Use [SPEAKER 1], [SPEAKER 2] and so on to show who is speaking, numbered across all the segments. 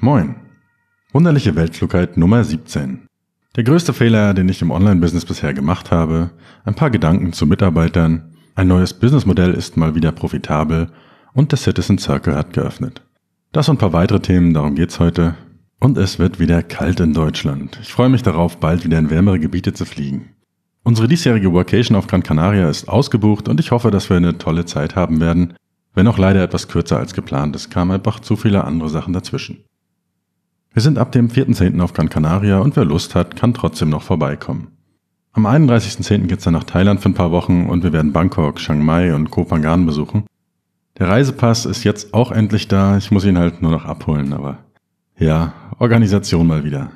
[SPEAKER 1] Moin. Wunderliche Weltklugheit Nummer 17. Der größte Fehler, den ich im Online-Business bisher gemacht habe, ein paar Gedanken zu Mitarbeitern, ein neues Businessmodell ist mal wieder profitabel und der Citizen Circle hat geöffnet. Das und ein paar weitere Themen, darum geht's heute. Und es wird wieder kalt in Deutschland. Ich freue mich darauf, bald wieder in wärmere Gebiete zu fliegen. Unsere diesjährige Workation auf Gran Canaria ist ausgebucht und ich hoffe, dass wir eine tolle Zeit haben werden, wenn auch leider etwas kürzer als geplant. Es kamen einfach zu viele andere Sachen dazwischen. Wir sind ab dem 4.10. auf Gran Canaria und wer Lust hat, kann trotzdem noch vorbeikommen. Am 31.10. geht's dann nach Thailand für ein paar Wochen und wir werden Bangkok, Chiang Mai und Koh Phangan besuchen. Der Reisepass ist jetzt auch endlich da, ich muss ihn halt nur noch abholen, aber ja, Organisation mal wieder.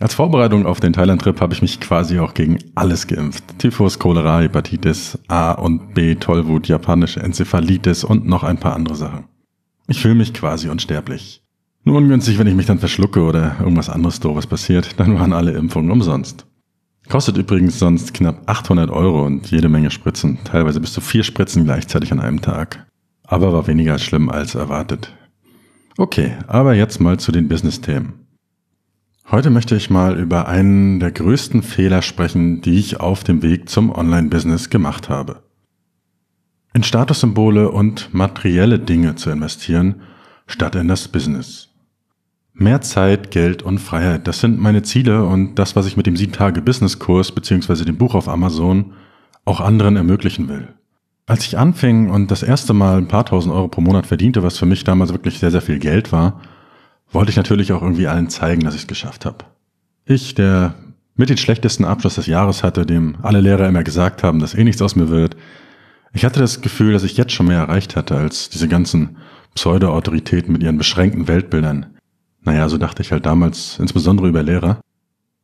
[SPEAKER 1] Als Vorbereitung auf den Thailand-Trip habe ich mich quasi auch gegen alles geimpft. Typhus, Cholera, Hepatitis, A und B, Tollwut, japanische Enzephalitis und noch ein paar andere Sachen. Ich fühle mich quasi unsterblich. Nur ungünstig, wenn ich mich dann verschlucke oder irgendwas anderes doofes passiert, dann waren alle Impfungen umsonst. Kostet übrigens sonst knapp 800 Euro und jede Menge Spritzen, teilweise bis zu vier Spritzen gleichzeitig an einem Tag. Aber war weniger schlimm als erwartet. Okay, aber jetzt mal zu den Business-Themen. Heute möchte ich mal über einen der größten Fehler sprechen, die ich auf dem Weg zum Online-Business gemacht habe. In Statussymbole und materielle Dinge zu investieren, statt in das Business. Mehr Zeit, Geld und Freiheit, das sind meine Ziele und das, was ich mit dem 7-Tage-Business-Kurs bzw. dem Buch auf Amazon auch anderen ermöglichen will. Als ich anfing und das erste Mal ein paar tausend Euro pro Monat verdiente, was für mich damals wirklich sehr, sehr viel Geld war, wollte ich natürlich auch irgendwie allen zeigen, dass ich es geschafft habe. Ich, der mit den schlechtesten Abschluss des Jahres hatte, dem alle Lehrer immer gesagt haben, dass eh nichts aus mir wird, ich hatte das Gefühl, dass ich jetzt schon mehr erreicht hatte als diese ganzen Pseudo-Autoritäten mit ihren beschränkten Weltbildern, naja, so dachte ich halt damals, insbesondere über Lehrer.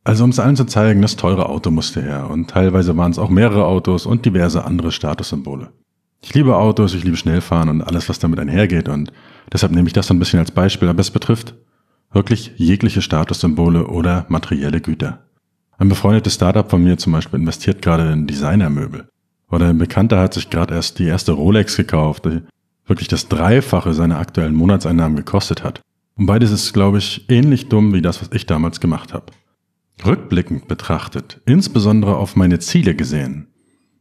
[SPEAKER 1] Also um es allen zu zeigen, das teure Auto musste her und teilweise waren es auch mehrere Autos und diverse andere Statussymbole. Ich liebe Autos, ich liebe Schnellfahren und alles, was damit einhergeht und deshalb nehme ich das so ein bisschen als Beispiel, aber es betrifft wirklich jegliche Statussymbole oder materielle Güter. Ein befreundetes Startup von mir zum Beispiel investiert gerade in Designermöbel. Oder ein Bekannter hat sich gerade erst die erste Rolex gekauft, die wirklich das Dreifache seiner aktuellen Monatseinnahmen gekostet hat. Und beides ist, glaube ich, ähnlich dumm wie das, was ich damals gemacht habe. Rückblickend betrachtet, insbesondere auf meine Ziele gesehen,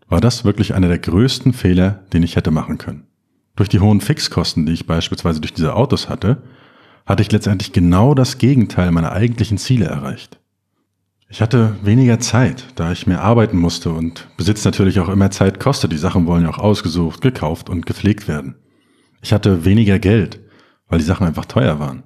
[SPEAKER 1] war das wirklich einer der größten Fehler, den ich hätte machen können. Durch die hohen Fixkosten, die ich beispielsweise durch diese Autos hatte, hatte ich letztendlich genau das Gegenteil meiner eigentlichen Ziele erreicht. Ich hatte weniger Zeit, da ich mehr arbeiten musste und Besitz natürlich auch immer Zeit kostet. Die Sachen wollen ja auch ausgesucht, gekauft und gepflegt werden. Ich hatte weniger Geld, weil die Sachen einfach teuer waren.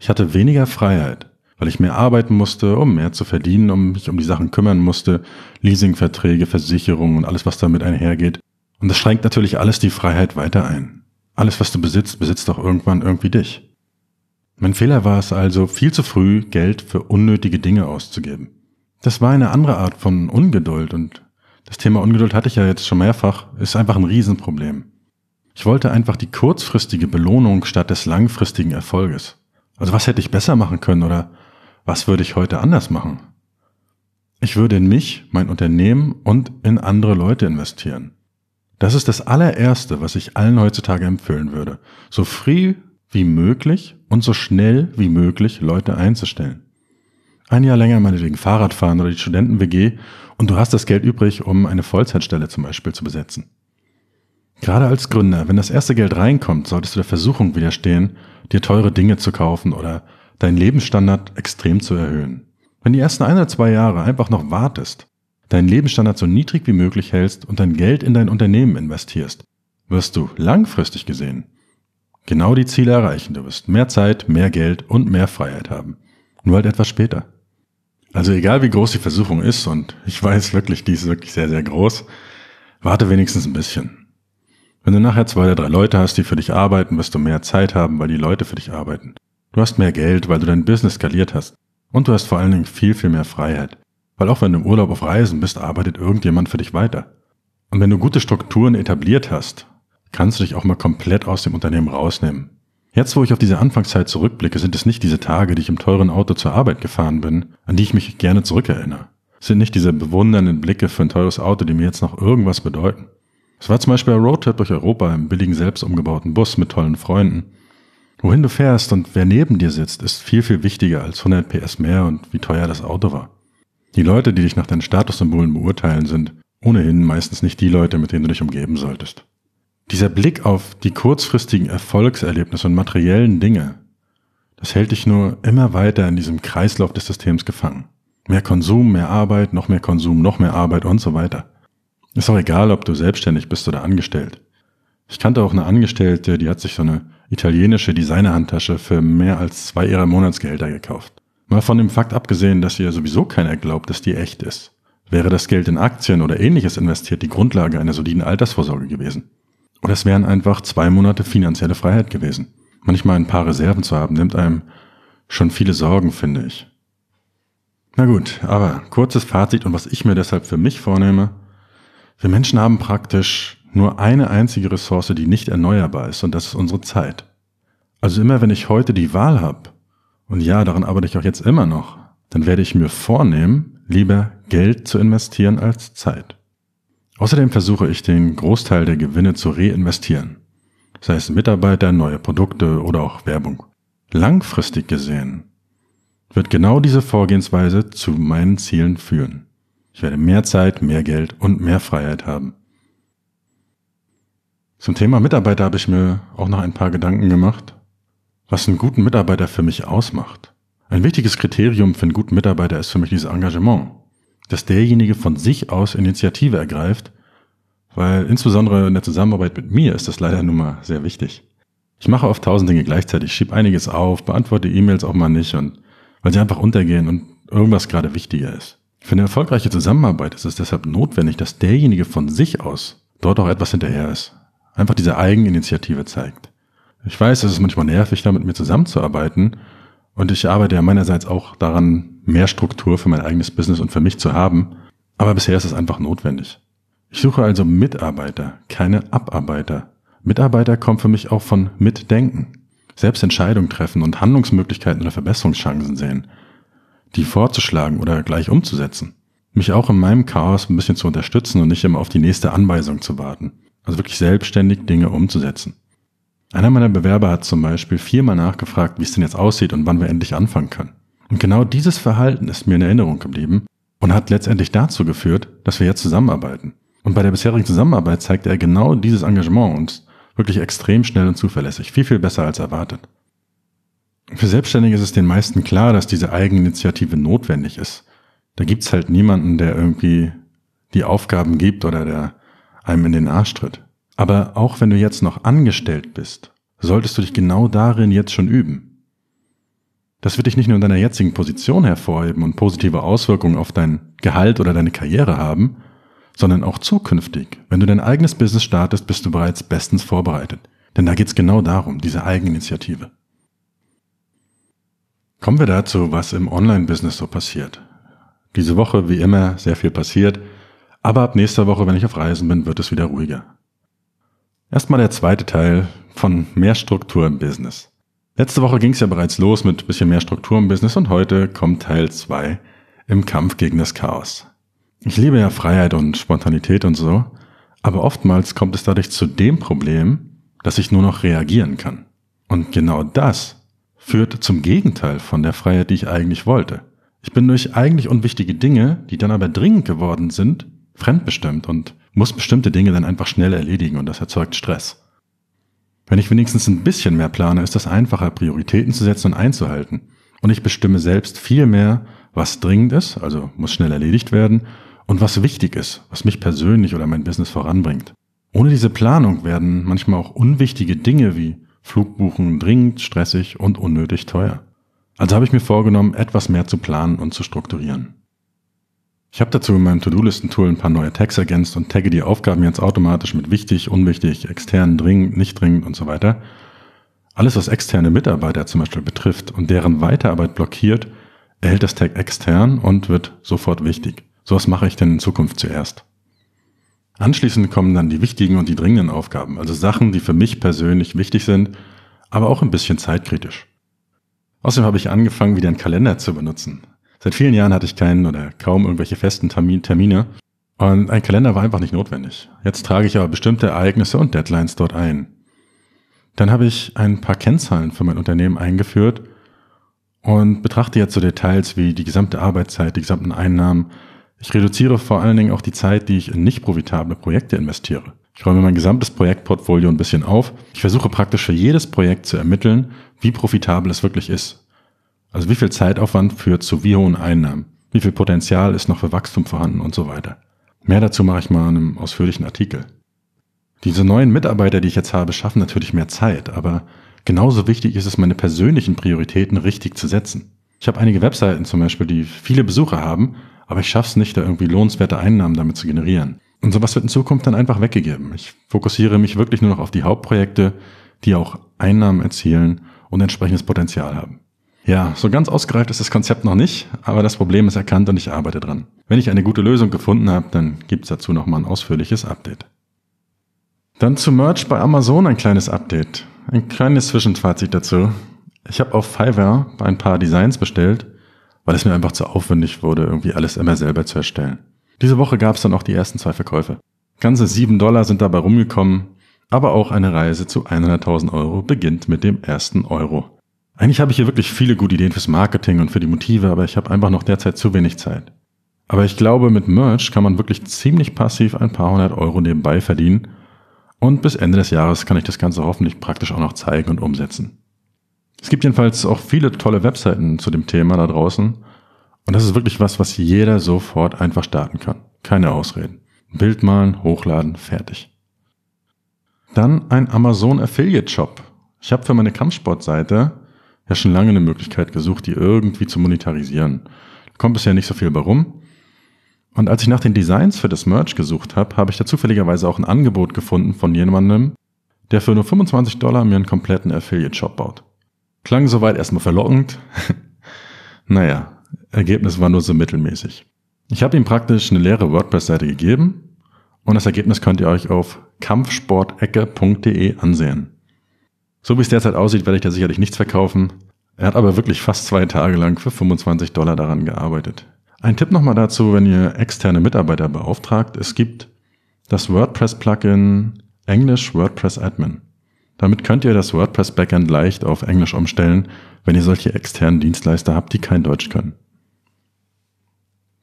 [SPEAKER 1] Ich hatte weniger Freiheit, weil ich mehr arbeiten musste, um mehr zu verdienen, um mich um die Sachen kümmern musste, Leasingverträge, Versicherungen und alles, was damit einhergeht. Und das schränkt natürlich alles die Freiheit weiter ein. Alles, was du besitzt, besitzt doch irgendwann irgendwie dich. Mein Fehler war es also, viel zu früh Geld für unnötige Dinge auszugeben. Das war eine andere Art von Ungeduld und das Thema Ungeduld hatte ich ja jetzt schon mehrfach, ist einfach ein Riesenproblem. Ich wollte einfach die kurzfristige Belohnung statt des langfristigen Erfolges. Also was hätte ich besser machen können oder was würde ich heute anders machen? Ich würde in mich, mein Unternehmen und in andere Leute investieren. Das ist das allererste, was ich allen heutzutage empfehlen würde. So früh wie möglich und so schnell wie möglich Leute einzustellen. Ein Jahr länger meinetwegen Fahrrad fahren oder die Studenten-WG und du hast das Geld übrig, um eine Vollzeitstelle zum Beispiel zu besetzen. Gerade als Gründer, wenn das erste Geld reinkommt, solltest du der Versuchung widerstehen, dir teure Dinge zu kaufen oder deinen Lebensstandard extrem zu erhöhen. Wenn die ersten ein oder zwei Jahre einfach noch wartest, deinen Lebensstandard so niedrig wie möglich hältst und dein Geld in dein Unternehmen investierst, wirst du langfristig gesehen genau die Ziele erreichen. Du wirst mehr Zeit, mehr Geld und mehr Freiheit haben. Nur halt etwas später. Also egal wie groß die Versuchung ist, und ich weiß wirklich, die ist wirklich sehr, sehr groß, warte wenigstens ein bisschen. Wenn du nachher zwei oder drei Leute hast, die für dich arbeiten, wirst du mehr Zeit haben, weil die Leute für dich arbeiten. Du hast mehr Geld, weil du dein Business skaliert hast. Und du hast vor allen Dingen viel, viel mehr Freiheit. Weil auch wenn du im Urlaub auf Reisen bist, arbeitet irgendjemand für dich weiter. Und wenn du gute Strukturen etabliert hast, kannst du dich auch mal komplett aus dem Unternehmen rausnehmen. Jetzt, wo ich auf diese Anfangszeit zurückblicke, sind es nicht diese Tage, die ich im teuren Auto zur Arbeit gefahren bin, an die ich mich gerne zurückerinnere. Es sind nicht diese bewundernden Blicke für ein teures Auto, die mir jetzt noch irgendwas bedeuten. Es war zum Beispiel ein Roadtrip durch Europa im billigen selbst umgebauten Bus mit tollen Freunden. Wohin du fährst und wer neben dir sitzt, ist viel, viel wichtiger als 100 PS mehr und wie teuer das Auto war. Die Leute, die dich nach deinen Statussymbolen beurteilen, sind ohnehin meistens nicht die Leute, mit denen du dich umgeben solltest. Dieser Blick auf die kurzfristigen Erfolgserlebnisse und materiellen Dinge, das hält dich nur immer weiter in diesem Kreislauf des Systems gefangen. Mehr Konsum, mehr Arbeit, noch mehr Konsum, noch mehr Arbeit und so weiter. Ist auch egal, ob du selbstständig bist oder angestellt. Ich kannte auch eine Angestellte, die hat sich so eine italienische Designerhandtasche für mehr als zwei ihrer Monatsgehälter gekauft. Mal von dem Fakt abgesehen, dass ihr sowieso keiner glaubt, dass die echt ist. Wäre das Geld in Aktien oder ähnliches investiert die Grundlage einer soliden Altersvorsorge gewesen. Oder es wären einfach zwei Monate finanzielle Freiheit gewesen. Manchmal ein paar Reserven zu haben, nimmt einem schon viele Sorgen, finde ich. Na gut, aber kurzes Fazit und was ich mir deshalb für mich vornehme. Wir Menschen haben praktisch nur eine einzige Ressource, die nicht erneuerbar ist, und das ist unsere Zeit. Also immer wenn ich heute die Wahl habe, und ja, daran arbeite ich auch jetzt immer noch, dann werde ich mir vornehmen, lieber Geld zu investieren als Zeit. Außerdem versuche ich den Großteil der Gewinne zu reinvestieren, sei es Mitarbeiter, neue Produkte oder auch Werbung. Langfristig gesehen wird genau diese Vorgehensweise zu meinen Zielen führen. Ich werde mehr Zeit, mehr Geld und mehr Freiheit haben. Zum Thema Mitarbeiter habe ich mir auch noch ein paar Gedanken gemacht, was einen guten Mitarbeiter für mich ausmacht. Ein wichtiges Kriterium für einen guten Mitarbeiter ist für mich dieses Engagement dass derjenige von sich aus Initiative ergreift, weil insbesondere in der Zusammenarbeit mit mir ist das leider nun mal sehr wichtig. Ich mache oft tausend Dinge gleichzeitig, schieb einiges auf, beantworte E-Mails auch mal nicht und weil sie einfach untergehen und irgendwas gerade wichtiger ist. Für eine erfolgreiche Zusammenarbeit ist es deshalb notwendig, dass derjenige von sich aus dort auch etwas hinterher ist. Einfach diese Eigeninitiative zeigt. Ich weiß, es ist manchmal nervig, da mit mir zusammenzuarbeiten und ich arbeite ja meinerseits auch daran, mehr Struktur für mein eigenes Business und für mich zu haben. Aber bisher ist es einfach notwendig. Ich suche also Mitarbeiter, keine Abarbeiter. Mitarbeiter kommen für mich auch von Mitdenken. Selbst Entscheidungen treffen und Handlungsmöglichkeiten oder Verbesserungschancen sehen. Die vorzuschlagen oder gleich umzusetzen. Mich auch in meinem Chaos ein bisschen zu unterstützen und nicht immer auf die nächste Anweisung zu warten. Also wirklich selbstständig Dinge umzusetzen. Einer meiner Bewerber hat zum Beispiel viermal nachgefragt, wie es denn jetzt aussieht und wann wir endlich anfangen können. Und genau dieses Verhalten ist mir in Erinnerung geblieben und hat letztendlich dazu geführt, dass wir jetzt zusammenarbeiten. Und bei der bisherigen Zusammenarbeit zeigte er genau dieses Engagement und wirklich extrem schnell und zuverlässig, viel, viel besser als erwartet. Für Selbstständige ist es den meisten klar, dass diese Eigeninitiative notwendig ist. Da gibt's halt niemanden, der irgendwie die Aufgaben gibt oder der einem in den Arsch tritt. Aber auch wenn du jetzt noch angestellt bist, solltest du dich genau darin jetzt schon üben. Das wird dich nicht nur in deiner jetzigen Position hervorheben und positive Auswirkungen auf dein Gehalt oder deine Karriere haben, sondern auch zukünftig. Wenn du dein eigenes Business startest, bist du bereits bestens vorbereitet. Denn da geht's genau darum, diese Eigeninitiative. Kommen wir dazu, was im Online-Business so passiert. Diese Woche, wie immer, sehr viel passiert, aber ab nächster Woche, wenn ich auf Reisen bin, wird es wieder ruhiger. Erstmal der zweite Teil von mehr Struktur im Business. Letzte Woche ging es ja bereits los mit bisschen mehr Struktur im Business und heute kommt Teil 2 im Kampf gegen das Chaos. Ich liebe ja Freiheit und Spontanität und so, aber oftmals kommt es dadurch zu dem Problem, dass ich nur noch reagieren kann. Und genau das führt zum Gegenteil von der Freiheit, die ich eigentlich wollte. Ich bin durch eigentlich unwichtige Dinge, die dann aber dringend geworden sind, fremdbestimmt und muss bestimmte Dinge dann einfach schnell erledigen und das erzeugt Stress. Wenn ich wenigstens ein bisschen mehr plane, ist das einfacher, Prioritäten zu setzen und einzuhalten. Und ich bestimme selbst viel mehr, was dringend ist, also muss schnell erledigt werden, und was wichtig ist, was mich persönlich oder mein Business voranbringt. Ohne diese Planung werden manchmal auch unwichtige Dinge wie Flugbuchen dringend, stressig und unnötig teuer. Also habe ich mir vorgenommen, etwas mehr zu planen und zu strukturieren. Ich habe dazu in meinem To-Do-Listen-Tool ein paar neue Tags ergänzt und tagge die Aufgaben jetzt automatisch mit wichtig, unwichtig, extern, dringend, nicht dringend und so weiter. Alles, was externe Mitarbeiter zum Beispiel betrifft und deren Weiterarbeit blockiert, erhält das Tag extern und wird sofort wichtig. Sowas mache ich denn in Zukunft zuerst. Anschließend kommen dann die wichtigen und die dringenden Aufgaben, also Sachen, die für mich persönlich wichtig sind, aber auch ein bisschen zeitkritisch. Außerdem habe ich angefangen, wieder einen Kalender zu benutzen. Seit vielen Jahren hatte ich keinen oder kaum irgendwelche festen Termine und ein Kalender war einfach nicht notwendig. Jetzt trage ich aber bestimmte Ereignisse und Deadlines dort ein. Dann habe ich ein paar Kennzahlen für mein Unternehmen eingeführt und betrachte jetzt so Details wie die gesamte Arbeitszeit, die gesamten Einnahmen. Ich reduziere vor allen Dingen auch die Zeit, die ich in nicht profitable Projekte investiere. Ich räume mein gesamtes Projektportfolio ein bisschen auf. Ich versuche praktisch für jedes Projekt zu ermitteln, wie profitabel es wirklich ist. Also wie viel Zeitaufwand führt zu wie hohen Einnahmen? Wie viel Potenzial ist noch für Wachstum vorhanden und so weiter. Mehr dazu mache ich mal in einem ausführlichen Artikel. Diese neuen Mitarbeiter, die ich jetzt habe, schaffen natürlich mehr Zeit, aber genauso wichtig ist es, meine persönlichen Prioritäten richtig zu setzen. Ich habe einige Webseiten zum Beispiel, die viele Besucher haben, aber ich schaffe es nicht, da irgendwie lohnenswerte Einnahmen damit zu generieren. Und sowas wird in Zukunft dann einfach weggegeben. Ich fokussiere mich wirklich nur noch auf die Hauptprojekte, die auch Einnahmen erzielen und entsprechendes Potenzial haben. Ja, so ganz ausgereift ist das Konzept noch nicht, aber das Problem ist erkannt und ich arbeite dran. Wenn ich eine gute Lösung gefunden habe, dann gibt's dazu nochmal ein ausführliches Update. Dann zu Merch bei Amazon ein kleines Update. Ein kleines Zwischenfazit dazu. Ich habe auf Fiverr ein paar Designs bestellt, weil es mir einfach zu aufwendig wurde, irgendwie alles immer selber zu erstellen. Diese Woche gab's dann auch die ersten zwei Verkäufe. Ganze sieben Dollar sind dabei rumgekommen, aber auch eine Reise zu 100.000 Euro beginnt mit dem ersten Euro. Eigentlich habe ich hier wirklich viele gute Ideen fürs Marketing und für die Motive, aber ich habe einfach noch derzeit zu wenig Zeit. Aber ich glaube, mit Merch kann man wirklich ziemlich passiv ein paar hundert Euro nebenbei verdienen und bis Ende des Jahres kann ich das Ganze hoffentlich praktisch auch noch zeigen und umsetzen. Es gibt jedenfalls auch viele tolle Webseiten zu dem Thema da draußen und das ist wirklich was, was jeder sofort einfach starten kann. Keine Ausreden. Bild malen, hochladen, fertig. Dann ein Amazon Affiliate Shop. Ich habe für meine Kampfsportseite ja schon lange eine Möglichkeit gesucht, die irgendwie zu monetarisieren. Kommt bisher nicht so viel bei rum. Und als ich nach den Designs für das Merch gesucht habe, habe ich da zufälligerweise auch ein Angebot gefunden von jemandem, der für nur 25 Dollar mir einen kompletten Affiliate-Shop baut. Klang soweit erstmal verlockend. naja, Ergebnis war nur so mittelmäßig. Ich habe ihm praktisch eine leere WordPress-Seite gegeben und das Ergebnis könnt ihr euch auf kampfsportecke.de ansehen. So wie es derzeit aussieht, werde ich da sicherlich nichts verkaufen. Er hat aber wirklich fast zwei Tage lang für 25 Dollar daran gearbeitet. Ein Tipp nochmal dazu, wenn ihr externe Mitarbeiter beauftragt. Es gibt das WordPress-Plugin English WordPress Admin. Damit könnt ihr das WordPress Backend leicht auf Englisch umstellen, wenn ihr solche externen Dienstleister habt, die kein Deutsch können.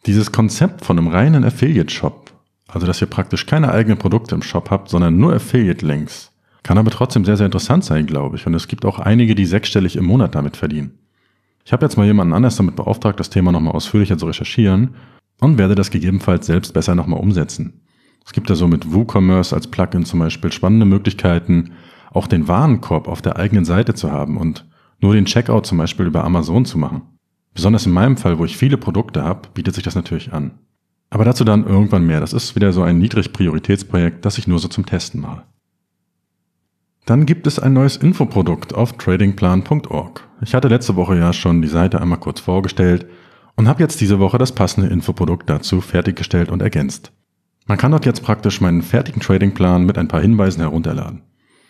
[SPEAKER 1] Dieses Konzept von einem reinen Affiliate-Shop, also dass ihr praktisch keine eigenen Produkte im Shop habt, sondern nur Affiliate-Links, kann aber trotzdem sehr, sehr interessant sein, glaube ich. Und es gibt auch einige, die sechsstellig im Monat damit verdienen. Ich habe jetzt mal jemanden anders damit beauftragt, das Thema nochmal ausführlicher zu recherchieren und werde das gegebenenfalls selbst besser nochmal umsetzen. Es gibt ja so mit WooCommerce als Plugin zum Beispiel spannende Möglichkeiten, auch den Warenkorb auf der eigenen Seite zu haben und nur den Checkout zum Beispiel über Amazon zu machen. Besonders in meinem Fall, wo ich viele Produkte habe, bietet sich das natürlich an. Aber dazu dann irgendwann mehr. Das ist wieder so ein Niedrig-Prioritätsprojekt, das ich nur so zum Testen mache. Dann gibt es ein neues Infoprodukt auf tradingplan.org. Ich hatte letzte Woche ja schon die Seite einmal kurz vorgestellt und habe jetzt diese Woche das passende Infoprodukt dazu fertiggestellt und ergänzt. Man kann dort jetzt praktisch meinen fertigen Tradingplan mit ein paar Hinweisen herunterladen.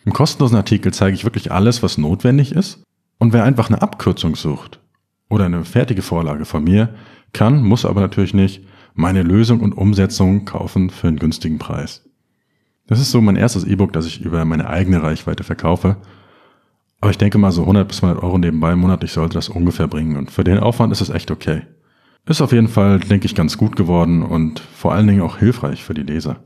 [SPEAKER 1] Im kostenlosen Artikel zeige ich wirklich alles, was notwendig ist und wer einfach eine Abkürzung sucht oder eine fertige Vorlage von mir, kann, muss aber natürlich nicht, meine Lösung und Umsetzung kaufen für einen günstigen Preis. Das ist so mein erstes E-Book, das ich über meine eigene Reichweite verkaufe. Aber ich denke mal, so 100 bis 200 Euro nebenbei monatlich sollte das ungefähr bringen. Und für den Aufwand ist es echt okay. Ist auf jeden Fall, denke ich, ganz gut geworden und vor allen Dingen auch hilfreich für die Leser.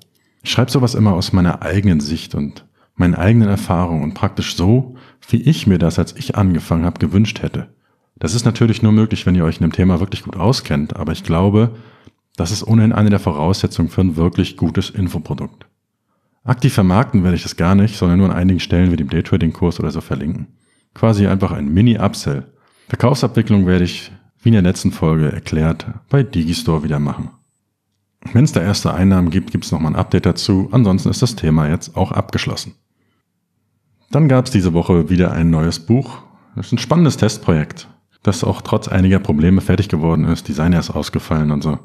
[SPEAKER 1] Ich schreibe sowas immer aus meiner eigenen Sicht und meinen eigenen Erfahrungen und praktisch so, wie ich mir das, als ich angefangen habe, gewünscht hätte. Das ist natürlich nur möglich, wenn ihr euch in dem Thema wirklich gut auskennt, aber ich glaube, das ist ohnehin eine der Voraussetzungen für ein wirklich gutes Infoprodukt. Aktiv vermarkten werde ich das gar nicht, sondern nur an einigen Stellen wie dem Daytrading-Kurs oder so verlinken. Quasi einfach ein Mini-Upsell. Verkaufsabwicklung werde ich, wie in der letzten Folge erklärt, bei Digistore wieder machen. Wenn es da erste Einnahmen gibt, gibt es nochmal ein Update dazu. Ansonsten ist das Thema jetzt auch abgeschlossen. Dann gab es diese Woche wieder ein neues Buch. Das ist ein spannendes Testprojekt, das auch trotz einiger Probleme fertig geworden ist. Designer ist ausgefallen und so.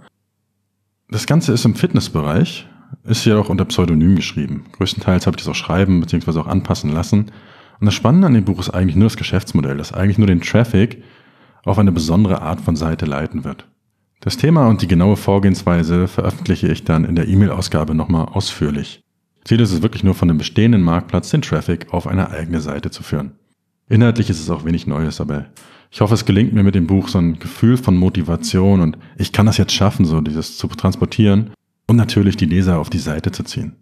[SPEAKER 1] Das Ganze ist im Fitnessbereich ist jedoch unter Pseudonym geschrieben. Größtenteils habe ich das auch schreiben bzw. auch anpassen lassen. Und das Spannende an dem Buch ist eigentlich nur das Geschäftsmodell, das eigentlich nur den Traffic auf eine besondere Art von Seite leiten wird. Das Thema und die genaue Vorgehensweise veröffentliche ich dann in der E-Mail-Ausgabe nochmal ausführlich. Ziel ist es wirklich nur von dem bestehenden Marktplatz den Traffic auf eine eigene Seite zu führen. Inhaltlich ist es auch wenig Neues, aber ich hoffe, es gelingt mir mit dem Buch so ein Gefühl von Motivation und ich kann das jetzt schaffen, so dieses zu transportieren und natürlich die Leser auf die Seite zu ziehen.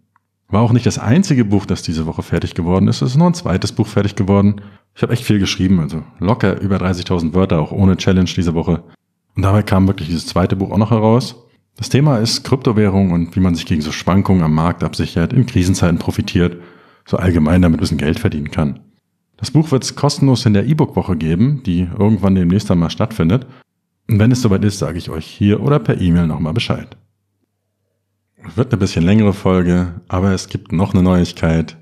[SPEAKER 1] War auch nicht das einzige Buch, das diese Woche fertig geworden ist. Es ist noch ein zweites Buch fertig geworden. Ich habe echt viel geschrieben, also locker über 30.000 Wörter, auch ohne Challenge diese Woche. Und dabei kam wirklich dieses zweite Buch auch noch heraus. Das Thema ist Kryptowährung und wie man sich gegen so Schwankungen am Markt absichert, in Krisenzeiten profitiert, so allgemein damit ein bisschen Geld verdienen kann. Das Buch wird es kostenlos in der E-Book-Woche geben, die irgendwann demnächst einmal stattfindet. Und wenn es soweit ist, sage ich euch hier oder per E-Mail nochmal Bescheid. Wird eine bisschen längere Folge, aber es gibt noch eine Neuigkeit.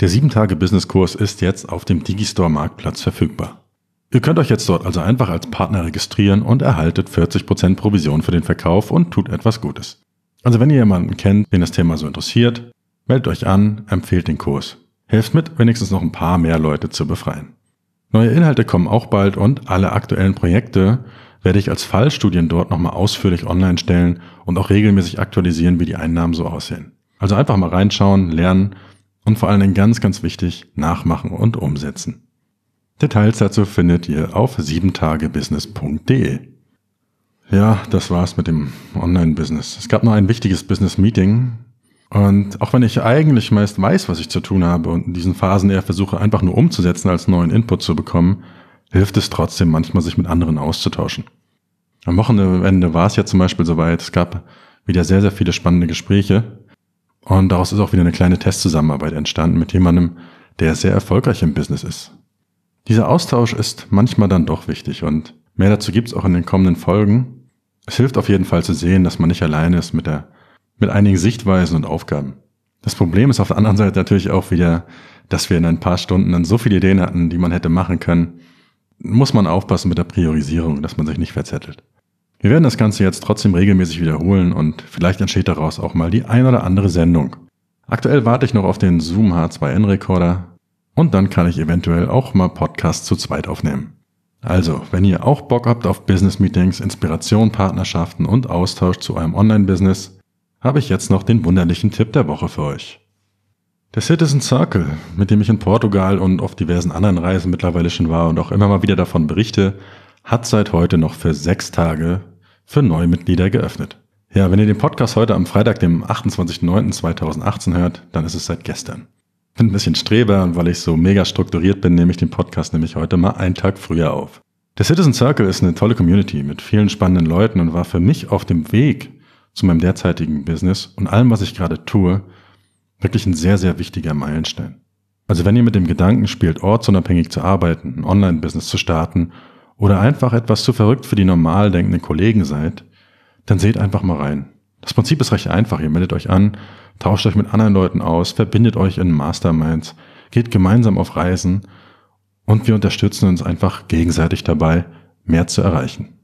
[SPEAKER 1] Der 7-Tage-Business-Kurs ist jetzt auf dem Digistore-Marktplatz verfügbar. Ihr könnt euch jetzt dort also einfach als Partner registrieren und erhaltet 40% Provision für den Verkauf und tut etwas Gutes. Also wenn ihr jemanden kennt, den das Thema so interessiert, meldet euch an, empfehlt den Kurs. Helft mit, wenigstens noch ein paar mehr Leute zu befreien. Neue Inhalte kommen auch bald und alle aktuellen Projekte werde ich als Fallstudien dort nochmal ausführlich online stellen und auch regelmäßig aktualisieren, wie die Einnahmen so aussehen. Also einfach mal reinschauen, lernen und vor allen Dingen ganz, ganz wichtig, nachmachen und umsetzen. Details dazu findet ihr auf 7tagebusiness.de. Ja, das war's mit dem Online-Business. Es gab noch ein wichtiges Business-Meeting. Und auch wenn ich eigentlich meist weiß, was ich zu tun habe und in diesen Phasen eher versuche, einfach nur umzusetzen, als neuen Input zu bekommen, hilft es trotzdem manchmal, sich mit anderen auszutauschen. Am Wochenende war es ja zum Beispiel soweit, es gab wieder sehr, sehr viele spannende Gespräche und daraus ist auch wieder eine kleine Testzusammenarbeit entstanden mit jemandem, der sehr erfolgreich im Business ist. Dieser Austausch ist manchmal dann doch wichtig und mehr dazu gibt's auch in den kommenden Folgen. Es hilft auf jeden Fall zu sehen, dass man nicht alleine ist mit der, mit einigen Sichtweisen und Aufgaben. Das Problem ist auf der anderen Seite natürlich auch wieder, dass wir in ein paar Stunden dann so viele Ideen hatten, die man hätte machen können. Muss man aufpassen mit der Priorisierung, dass man sich nicht verzettelt. Wir werden das Ganze jetzt trotzdem regelmäßig wiederholen und vielleicht entsteht daraus auch mal die ein oder andere Sendung. Aktuell warte ich noch auf den Zoom H2N Recorder und dann kann ich eventuell auch mal Podcasts zu zweit aufnehmen. Also, wenn ihr auch Bock habt auf Business Meetings, Inspiration, Partnerschaften und Austausch zu eurem Online-Business, habe ich jetzt noch den wunderlichen Tipp der Woche für euch. Der Citizen Circle, mit dem ich in Portugal und auf diversen anderen Reisen mittlerweile schon war und auch immer mal wieder davon berichte, hat seit heute noch für sechs Tage für Neumitglieder geöffnet. Ja, wenn ihr den Podcast heute am Freitag, dem 28.09.2018 hört, dann ist es seit gestern. Bin ein bisschen Streber und weil ich so mega strukturiert bin, nehme ich den Podcast nämlich heute mal einen Tag früher auf. Der Citizen Circle ist eine tolle Community mit vielen spannenden Leuten und war für mich auf dem Weg zu meinem derzeitigen Business und allem, was ich gerade tue, wirklich ein sehr, sehr wichtiger Meilenstein. Also wenn ihr mit dem Gedanken spielt, ortsunabhängig zu arbeiten, ein Online-Business zu starten oder einfach etwas zu verrückt für die normal denkenden Kollegen seid, dann seht einfach mal rein. Das Prinzip ist recht einfach. Ihr meldet euch an, tauscht euch mit anderen Leuten aus, verbindet euch in Masterminds, geht gemeinsam auf Reisen und wir unterstützen uns einfach gegenseitig dabei, mehr zu erreichen.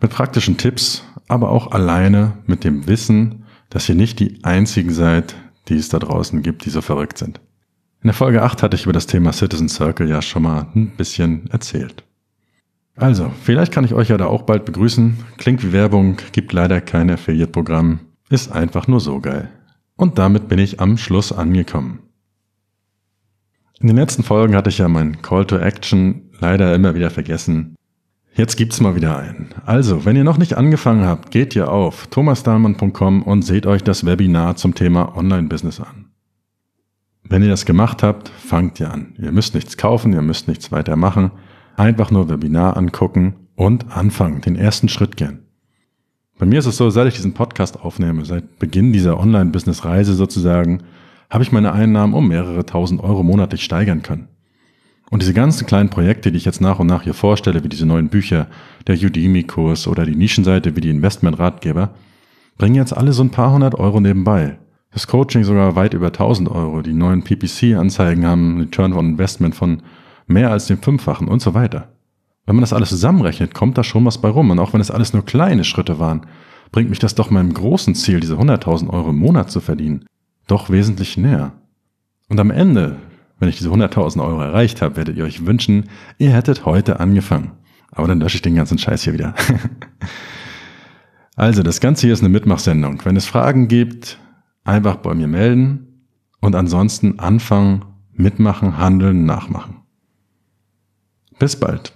[SPEAKER 1] Mit praktischen Tipps, aber auch alleine mit dem Wissen, dass ihr nicht die einzigen seid, die es da draußen gibt, die so verrückt sind. In der Folge 8 hatte ich über das Thema Citizen Circle ja schon mal ein bisschen erzählt. Also, vielleicht kann ich euch ja da auch bald begrüßen. Klingt wie Werbung, gibt leider kein Affiliate-Programm. Ist einfach nur so geil. Und damit bin ich am Schluss angekommen. In den letzten Folgen hatte ich ja mein Call to Action leider immer wieder vergessen. Jetzt gibt's mal wieder einen. Also, wenn ihr noch nicht angefangen habt, geht ihr auf thomasdahlmann.com und seht euch das Webinar zum Thema Online-Business an. Wenn ihr das gemacht habt, fangt ihr an. Ihr müsst nichts kaufen, ihr müsst nichts weiter machen. Einfach nur Webinar angucken und anfangen, den ersten Schritt gehen. Bei mir ist es so, seit ich diesen Podcast aufnehme, seit Beginn dieser Online-Business-Reise sozusagen, habe ich meine Einnahmen um mehrere tausend Euro monatlich steigern können. Und diese ganzen kleinen Projekte, die ich jetzt nach und nach hier vorstelle, wie diese neuen Bücher, der Udemy-Kurs oder die Nischenseite wie die Investment-Ratgeber, bringen jetzt alle so ein paar hundert Euro nebenbei. Das Coaching sogar weit über 1000 Euro. Die neuen PPC-Anzeigen haben einen Return on Investment von mehr als dem Fünffachen und so weiter. Wenn man das alles zusammenrechnet, kommt da schon was bei rum. Und auch wenn es alles nur kleine Schritte waren, bringt mich das doch meinem großen Ziel, diese 100.000 Euro im Monat zu verdienen, doch wesentlich näher. Und am Ende, wenn ich diese 100.000 Euro erreicht habe, werdet ihr euch wünschen, ihr hättet heute angefangen. Aber dann lösche ich den ganzen Scheiß hier wieder. also, das Ganze hier ist eine Mitmachsendung. Wenn es Fragen gibt, einfach bei mir melden und ansonsten anfangen, mitmachen, handeln, nachmachen. Bis bald.